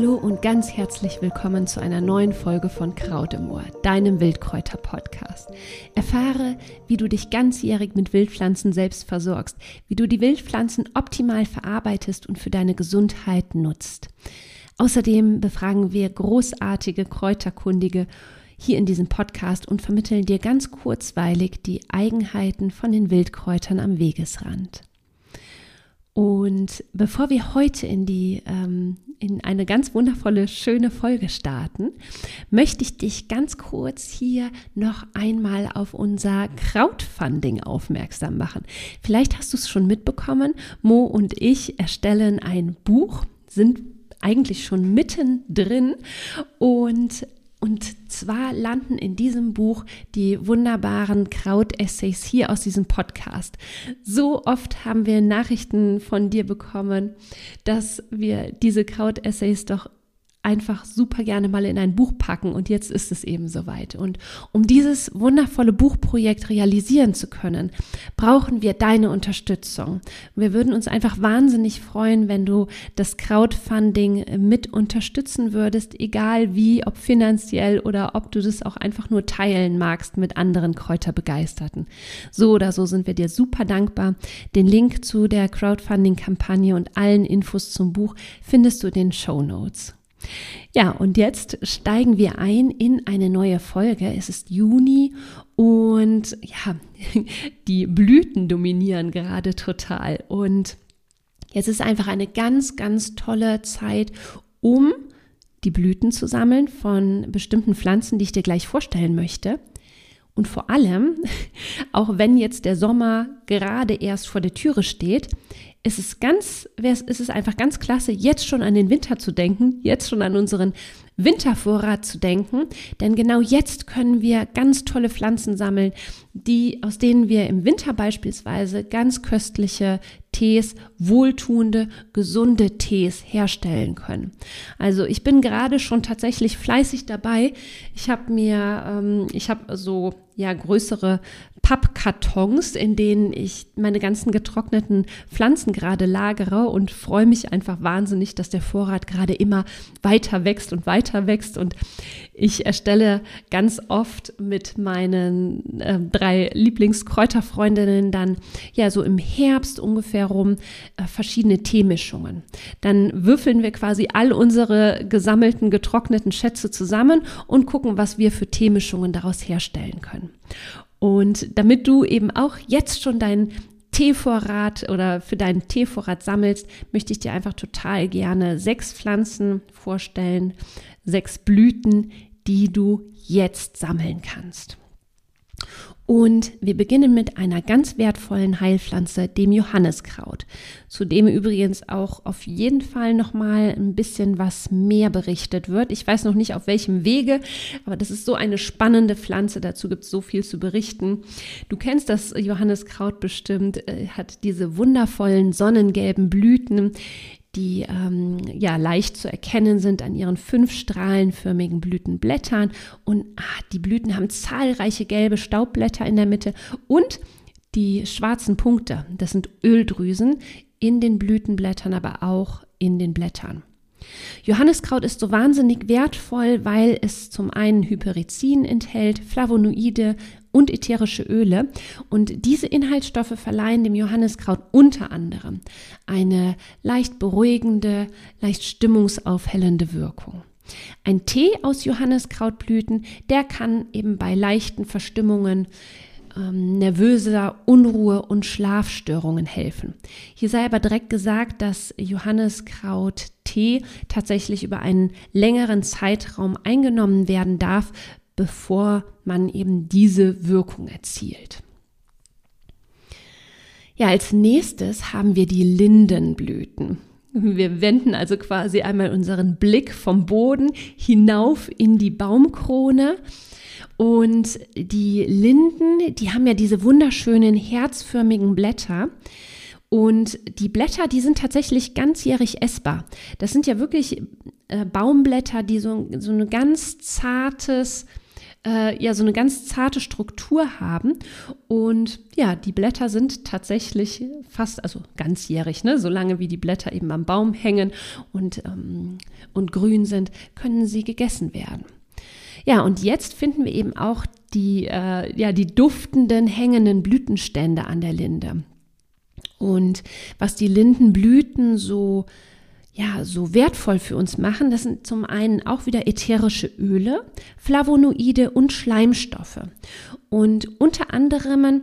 Hallo und ganz herzlich willkommen zu einer neuen Folge von Kraut im Ohr, deinem Wildkräuter-Podcast. Erfahre, wie du dich ganzjährig mit Wildpflanzen selbst versorgst, wie du die Wildpflanzen optimal verarbeitest und für deine Gesundheit nutzt. Außerdem befragen wir großartige Kräuterkundige hier in diesem Podcast und vermitteln dir ganz kurzweilig die Eigenheiten von den Wildkräutern am Wegesrand. Und bevor wir heute in die ähm, in eine ganz wundervolle, schöne Folge starten, möchte ich dich ganz kurz hier noch einmal auf unser Crowdfunding aufmerksam machen. Vielleicht hast du es schon mitbekommen. Mo und ich erstellen ein Buch, sind eigentlich schon mittendrin und und zwar landen in diesem Buch die wunderbaren Kraut-Essays hier aus diesem Podcast. So oft haben wir Nachrichten von dir bekommen, dass wir diese Kraut-Essays doch einfach super gerne mal in ein Buch packen und jetzt ist es eben soweit. Und um dieses wundervolle Buchprojekt realisieren zu können, brauchen wir deine Unterstützung. Wir würden uns einfach wahnsinnig freuen, wenn du das Crowdfunding mit unterstützen würdest, egal wie, ob finanziell oder ob du das auch einfach nur teilen magst mit anderen Kräuterbegeisterten. So oder so sind wir dir super dankbar. Den Link zu der Crowdfunding-Kampagne und allen Infos zum Buch findest du in den Show Notes. Ja, und jetzt steigen wir ein in eine neue Folge. Es ist Juni und ja, die Blüten dominieren gerade total. Und jetzt ist einfach eine ganz, ganz tolle Zeit, um die Blüten zu sammeln von bestimmten Pflanzen, die ich dir gleich vorstellen möchte. Und vor allem, auch wenn jetzt der Sommer gerade erst vor der Türe steht, ist es ist es einfach ganz klasse, jetzt schon an den Winter zu denken, jetzt schon an unseren Wintervorrat zu denken, denn genau jetzt können wir ganz tolle Pflanzen sammeln, die, aus denen wir im Winter beispielsweise ganz köstliche Tees, wohltuende, gesunde Tees herstellen können. Also ich bin gerade schon tatsächlich fleißig dabei. Ich habe mir, ähm, ich habe so ja größere Pappkartons, in denen ich meine ganzen getrockneten Pflanzen gerade lagere und freue mich einfach wahnsinnig, dass der Vorrat gerade immer weiter wächst und weiter wächst. Und ich erstelle ganz oft mit meinen äh, drei Lieblingskräuterfreundinnen dann ja so im Herbst ungefähr rum äh, verschiedene Teemischungen. Dann würfeln wir quasi all unsere gesammelten getrockneten Schätze zusammen und gucken, was wir für Teemischungen daraus herstellen können. Und damit du eben auch jetzt schon deinen Teevorrat oder für deinen Teevorrat sammelst, möchte ich dir einfach total gerne sechs Pflanzen vorstellen, sechs Blüten, die du jetzt sammeln kannst. Und wir beginnen mit einer ganz wertvollen Heilpflanze, dem Johanniskraut, zu dem übrigens auch auf jeden Fall noch mal ein bisschen was mehr berichtet wird. Ich weiß noch nicht auf welchem Wege, aber das ist so eine spannende Pflanze, dazu gibt es so viel zu berichten. Du kennst das Johanniskraut bestimmt, äh, hat diese wundervollen sonnengelben Blüten, die ähm, ja leicht zu erkennen sind an ihren fünf strahlenförmigen Blütenblättern. Und ah, die Blüten haben zahlreiche gelbe Staubblätter in der Mitte und die schwarzen Punkte, das sind Öldrüsen in den Blütenblättern, aber auch in den Blättern. Johanniskraut ist so wahnsinnig wertvoll, weil es zum einen Hyperizin enthält, Flavonoide und ätherische Öle. Und diese Inhaltsstoffe verleihen dem Johanniskraut unter anderem eine leicht beruhigende, leicht stimmungsaufhellende Wirkung. Ein Tee aus Johanniskrautblüten, der kann eben bei leichten Verstimmungen ähm, nervöser Unruhe und Schlafstörungen helfen. Hier sei aber direkt gesagt, dass Johanniskraut-Tee tatsächlich über einen längeren Zeitraum eingenommen werden darf, bevor man eben diese Wirkung erzielt. Ja, als nächstes haben wir die Lindenblüten. Wir wenden also quasi einmal unseren Blick vom Boden hinauf in die Baumkrone und die Linden, die haben ja diese wunderschönen herzförmigen Blätter. Und die Blätter, die sind tatsächlich ganzjährig essbar. Das sind ja wirklich äh, Baumblätter, die so, so ein ganz zartes, äh, ja so eine ganz zarte Struktur haben. Und ja, die Blätter sind tatsächlich fast, also ganzjährig, ne? solange wie die Blätter eben am Baum hängen und, ähm, und grün sind, können sie gegessen werden. Ja, und jetzt finden wir eben auch die, äh, ja, die duftenden, hängenden Blütenstände an der Linde. Und was die Lindenblüten so ja, so wertvoll für uns machen, das sind zum einen auch wieder ätherische Öle, Flavonoide und Schleimstoffe. Und unter anderem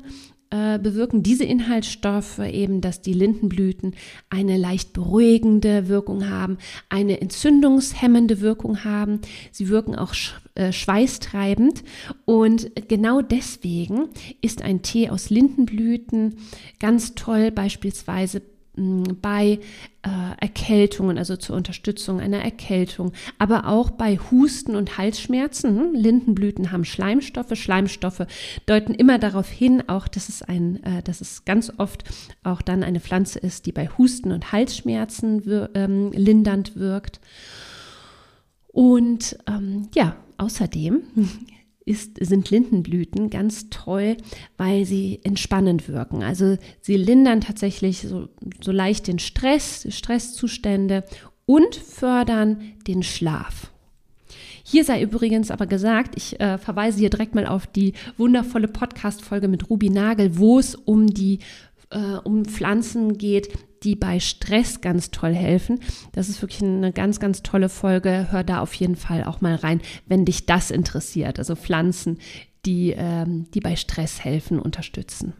äh, bewirken diese Inhaltsstoffe eben, dass die Lindenblüten eine leicht beruhigende Wirkung haben, eine entzündungshemmende Wirkung haben. Sie wirken auch sch äh, schweißtreibend und genau deswegen ist ein Tee aus Lindenblüten ganz toll beispielsweise bei äh, Erkältungen, also zur Unterstützung einer Erkältung, aber auch bei Husten und Halsschmerzen. Hm, Lindenblüten haben Schleimstoffe. Schleimstoffe deuten immer darauf hin, auch dass es ein, äh, dass es ganz oft auch dann eine Pflanze ist, die bei Husten und Halsschmerzen wir, ähm, lindernd wirkt. Und ähm, ja, außerdem ist, sind Lindenblüten ganz toll, weil sie entspannend wirken. Also sie lindern tatsächlich so, so leicht den Stress, Stresszustände und fördern den Schlaf. Hier sei übrigens aber gesagt, ich äh, verweise hier direkt mal auf die wundervolle Podcast-Folge mit Ruby Nagel, wo es um die äh, um Pflanzen geht, die bei Stress ganz toll helfen. Das ist wirklich eine ganz, ganz tolle Folge. Hör da auf jeden Fall auch mal rein, wenn dich das interessiert. Also Pflanzen, die, ähm, die bei Stress helfen, unterstützen.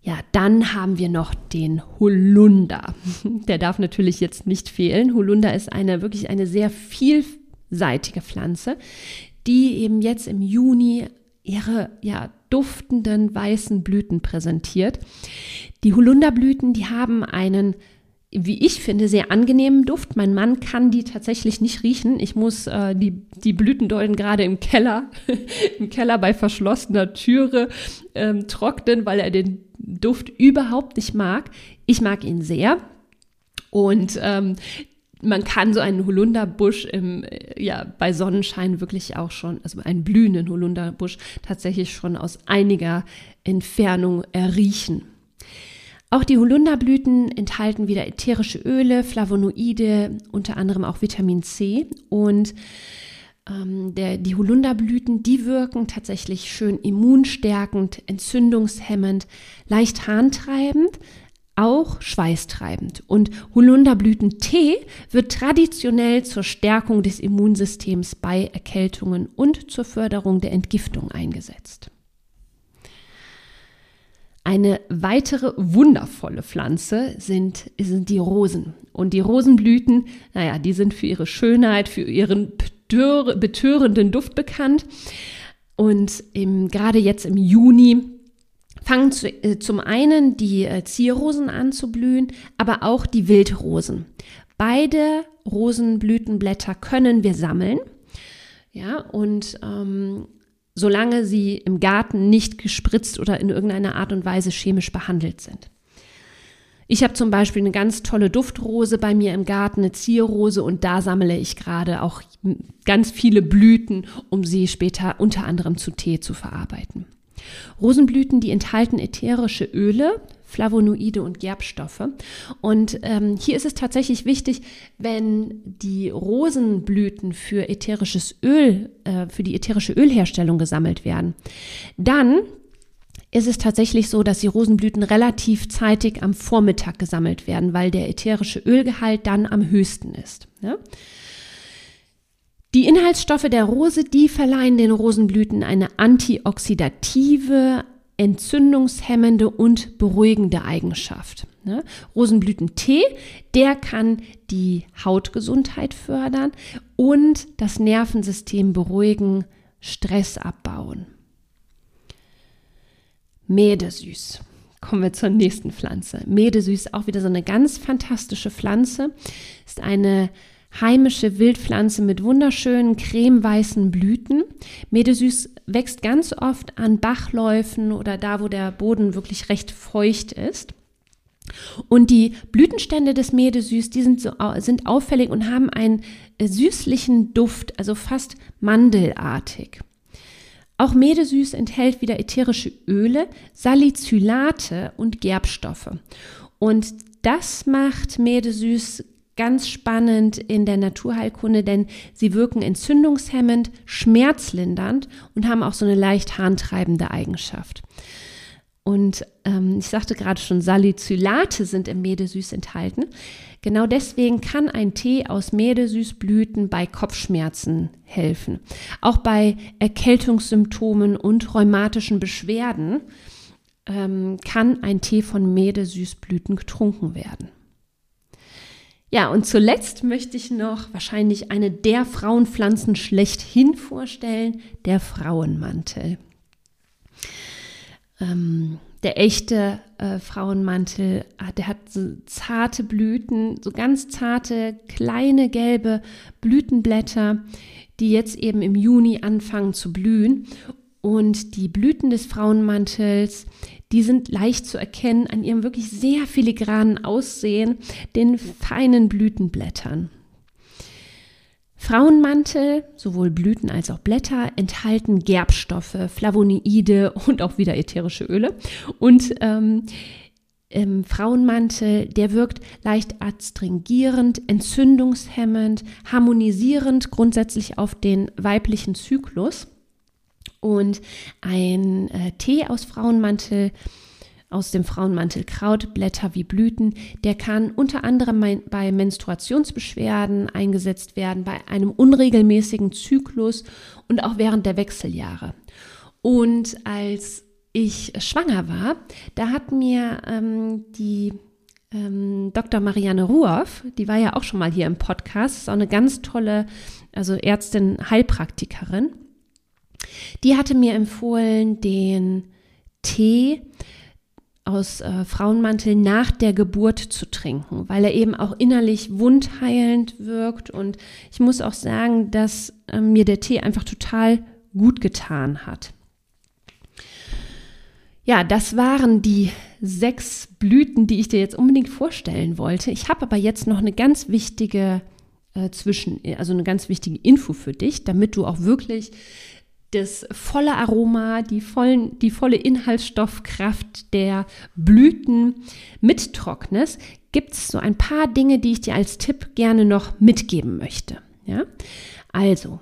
Ja, dann haben wir noch den Holunder. Der darf natürlich jetzt nicht fehlen. Holunder ist eine wirklich eine sehr vielseitige Pflanze, die eben jetzt im Juni ihre ja, duftenden weißen Blüten präsentiert. Die Holunderblüten, die haben einen wie ich finde, sehr angenehmen Duft. Mein Mann kann die tatsächlich nicht riechen. Ich muss äh, die, die Blütendolden gerade im Keller, im Keller bei verschlossener Türe ähm, trocknen, weil er den Duft überhaupt nicht mag. Ich mag ihn sehr. Und ähm, man kann so einen Holunderbusch im, äh, ja, bei Sonnenschein wirklich auch schon, also einen blühenden Holunderbusch tatsächlich schon aus einiger Entfernung erriechen. Auch die Holunderblüten enthalten wieder ätherische Öle, Flavonoide, unter anderem auch Vitamin C und ähm, der, die Holunderblüten, die wirken tatsächlich schön immunstärkend, entzündungshemmend, leicht harntreibend, auch schweißtreibend. Und Holunderblütentee wird traditionell zur Stärkung des Immunsystems bei Erkältungen und zur Förderung der Entgiftung eingesetzt. Eine weitere wundervolle Pflanze sind, sind die Rosen. Und die Rosenblüten, naja, die sind für ihre Schönheit, für ihren betörenden Duft bekannt. Und im, gerade jetzt im Juni fangen zu, äh, zum einen die äh, Zierrosen an zu blühen, aber auch die Wildrosen. Beide Rosenblütenblätter können wir sammeln. Ja, und ähm, solange sie im Garten nicht gespritzt oder in irgendeiner Art und Weise chemisch behandelt sind. Ich habe zum Beispiel eine ganz tolle Duftrose bei mir im Garten, eine Zierrose, und da sammle ich gerade auch ganz viele Blüten, um sie später unter anderem zu Tee zu verarbeiten. Rosenblüten, die enthalten ätherische Öle, Flavonoide und Gerbstoffe. Und ähm, hier ist es tatsächlich wichtig, wenn die Rosenblüten für ätherisches Öl, äh, für die ätherische Ölherstellung gesammelt werden, dann ist es tatsächlich so, dass die Rosenblüten relativ zeitig am Vormittag gesammelt werden, weil der ätherische Ölgehalt dann am höchsten ist. Ja? Die Inhaltsstoffe der Rose, die verleihen den Rosenblüten eine antioxidative, entzündungshemmende und beruhigende Eigenschaft. Ne? Rosenblütentee, der kann die Hautgesundheit fördern und das Nervensystem beruhigen, Stress abbauen. Mädesüß. Kommen wir zur nächsten Pflanze. Mädesüß, auch wieder so eine ganz fantastische Pflanze, ist eine heimische Wildpflanze mit wunderschönen cremeweißen Blüten. Medesüß wächst ganz oft an Bachläufen oder da, wo der Boden wirklich recht feucht ist. Und die Blütenstände des Medesüß, die sind, so, sind auffällig und haben einen äh, süßlichen Duft, also fast mandelartig. Auch Medesüß enthält wieder ätherische Öle, Salicylate und Gerbstoffe. Und das macht Medesüß ganz spannend in der Naturheilkunde, denn sie wirken entzündungshemmend, schmerzlindernd und haben auch so eine leicht harntreibende Eigenschaft. Und ähm, ich sagte gerade schon, Salicylate sind im Medesüß enthalten. Genau deswegen kann ein Tee aus Medesüßblüten bei Kopfschmerzen helfen. Auch bei Erkältungssymptomen und rheumatischen Beschwerden ähm, kann ein Tee von Medesüßblüten getrunken werden. Ja, und zuletzt möchte ich noch wahrscheinlich eine der Frauenpflanzen schlechthin vorstellen, der Frauenmantel. Ähm, der echte äh, Frauenmantel, ah, der hat so zarte Blüten, so ganz zarte, kleine gelbe Blütenblätter, die jetzt eben im Juni anfangen zu blühen. Und die Blüten des Frauenmantels, die sind leicht zu erkennen an ihrem wirklich sehr filigranen Aussehen, den feinen Blütenblättern. Frauenmantel, sowohl Blüten als auch Blätter, enthalten Gerbstoffe, Flavonoide und auch wieder ätherische Öle. Und ähm, ähm, Frauenmantel, der wirkt leicht adstringierend, entzündungshemmend, harmonisierend grundsätzlich auf den weiblichen Zyklus. Und ein äh, Tee aus Frauenmantel aus dem Frauenmantelkraut, Blätter wie Blüten. Der kann unter anderem bei Menstruationsbeschwerden eingesetzt werden, bei einem unregelmäßigen Zyklus und auch während der Wechseljahre. Und als ich schwanger war, da hat mir ähm, die ähm, Dr. Marianne Ruoff, die war ja auch schon mal hier im Podcast, ist auch eine ganz tolle, also Ärztin, Heilpraktikerin. Die hatte mir empfohlen, den Tee aus äh, Frauenmantel nach der Geburt zu trinken, weil er eben auch innerlich wundheilend wirkt. Und ich muss auch sagen, dass äh, mir der Tee einfach total gut getan hat. Ja, das waren die sechs Blüten, die ich dir jetzt unbedingt vorstellen wollte. Ich habe aber jetzt noch eine ganz wichtige äh, Zwischen, also eine ganz wichtige Info für dich, damit du auch wirklich das volle Aroma, die, vollen, die volle Inhaltsstoffkraft der Blüten mittrocknest, gibt es so ein paar Dinge, die ich dir als Tipp gerne noch mitgeben möchte. Ja? Also,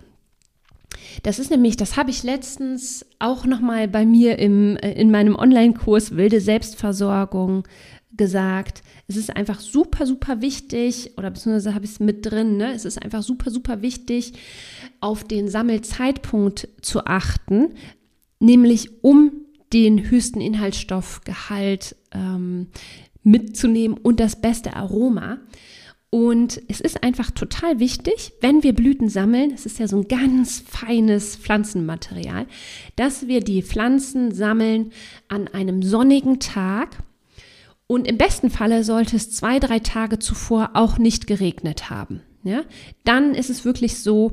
das ist nämlich, das habe ich letztens auch noch mal bei mir im, äh, in meinem Online-Kurs Wilde Selbstversorgung gesagt, es ist einfach super, super wichtig, oder beziehungsweise habe ich es mit drin, ne? es ist einfach super, super wichtig, auf den Sammelzeitpunkt zu achten, nämlich um den höchsten Inhaltsstoffgehalt ähm, mitzunehmen und das beste Aroma. Und es ist einfach total wichtig, wenn wir Blüten sammeln, es ist ja so ein ganz feines Pflanzenmaterial, dass wir die Pflanzen sammeln an einem sonnigen Tag und im besten Falle sollte es zwei, drei Tage zuvor auch nicht geregnet haben. Ja? Dann ist es wirklich so,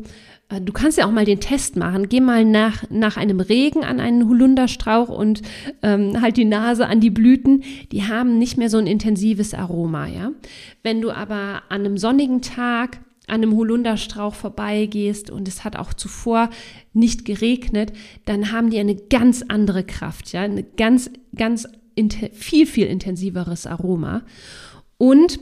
äh, du kannst ja auch mal den Test machen. Geh mal nach, nach einem Regen an einen Holunderstrauch und ähm, halt die Nase an die Blüten. Die haben nicht mehr so ein intensives Aroma. Ja? Wenn du aber an einem sonnigen Tag an einem Holunderstrauch vorbeigehst und es hat auch zuvor nicht geregnet, dann haben die eine ganz andere Kraft, ja, eine ganz, ganz viel, viel intensiveres Aroma. Und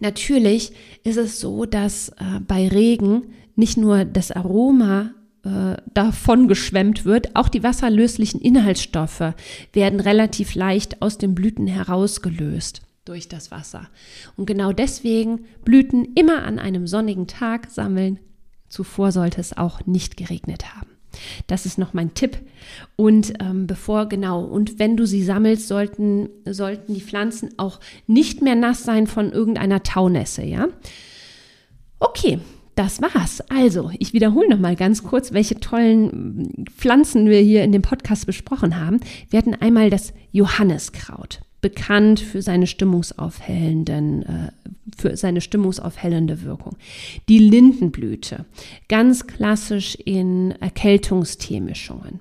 natürlich ist es so, dass äh, bei Regen nicht nur das Aroma äh, davon geschwemmt wird, auch die wasserlöslichen Inhaltsstoffe werden relativ leicht aus den Blüten herausgelöst durch das Wasser. Und genau deswegen Blüten immer an einem sonnigen Tag sammeln. Zuvor sollte es auch nicht geregnet haben. Das ist noch mein Tipp. Und ähm, bevor, genau, und wenn du sie sammelst, sollten, sollten die Pflanzen auch nicht mehr nass sein von irgendeiner Taunässe, ja? Okay, das war's. Also, ich wiederhole noch mal ganz kurz, welche tollen Pflanzen wir hier in dem Podcast besprochen haben. Wir hatten einmal das Johanniskraut bekannt für seine stimmungsaufhellenden, äh, für seine stimmungsaufhellende Wirkung. Die Lindenblüte, ganz klassisch in Erkältungsteemischungen.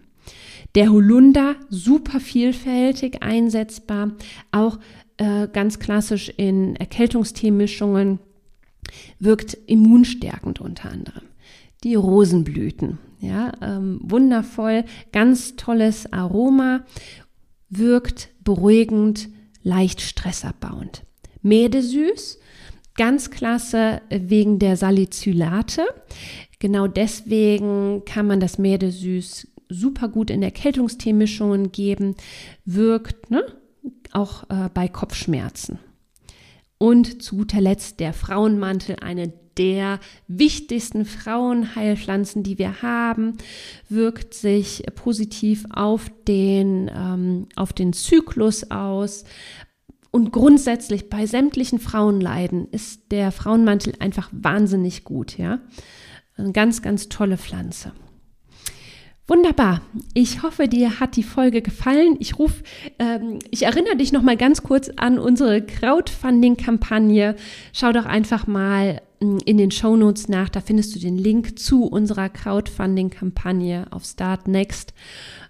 Der Holunder, super vielfältig einsetzbar, auch äh, ganz klassisch in Erkältungsteemischungen, wirkt immunstärkend unter anderem. Die Rosenblüten, ja, ähm, wundervoll, ganz tolles Aroma, wirkt beruhigend, leicht stressabbauend. Mädesüß, ganz klasse wegen der Salicylate. Genau deswegen kann man das Mädesüß super gut in Erkältungsteemischungen geben, wirkt ne, auch äh, bei Kopfschmerzen. Und zu guter Letzt der Frauenmantel, eine der wichtigsten Frauenheilpflanzen, die wir haben, wirkt sich positiv auf den, ähm, auf den Zyklus aus. Und grundsätzlich bei sämtlichen Frauenleiden ist der Frauenmantel einfach wahnsinnig gut, ja. Eine ganz, ganz tolle Pflanze. Wunderbar. Ich hoffe, dir hat die Folge gefallen. Ich rufe, ähm, ich erinnere dich noch mal ganz kurz an unsere Crowdfunding-Kampagne. Schau doch einfach mal in den Show Notes nach. Da findest du den Link zu unserer Crowdfunding-Kampagne auf Start Next.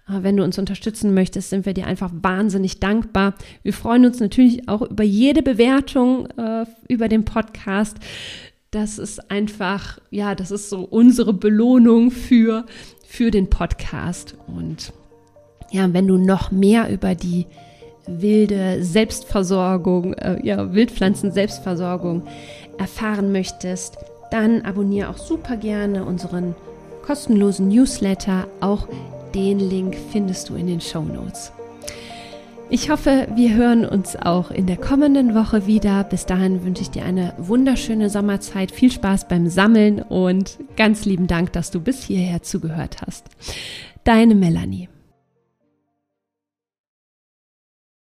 Äh, wenn du uns unterstützen möchtest, sind wir dir einfach wahnsinnig dankbar. Wir freuen uns natürlich auch über jede Bewertung äh, über den Podcast das ist einfach, ja, das ist so unsere Belohnung für, für den Podcast. Und ja, wenn du noch mehr über die wilde Selbstversorgung, äh, ja, Wildpflanzen-Selbstversorgung erfahren möchtest, dann abonniere auch super gerne unseren kostenlosen Newsletter. Auch den Link findest du in den Show Notes. Ich hoffe, wir hören uns auch in der kommenden Woche wieder. Bis dahin wünsche ich dir eine wunderschöne Sommerzeit, viel Spaß beim Sammeln und ganz lieben Dank, dass du bis hierher zugehört hast. Deine Melanie.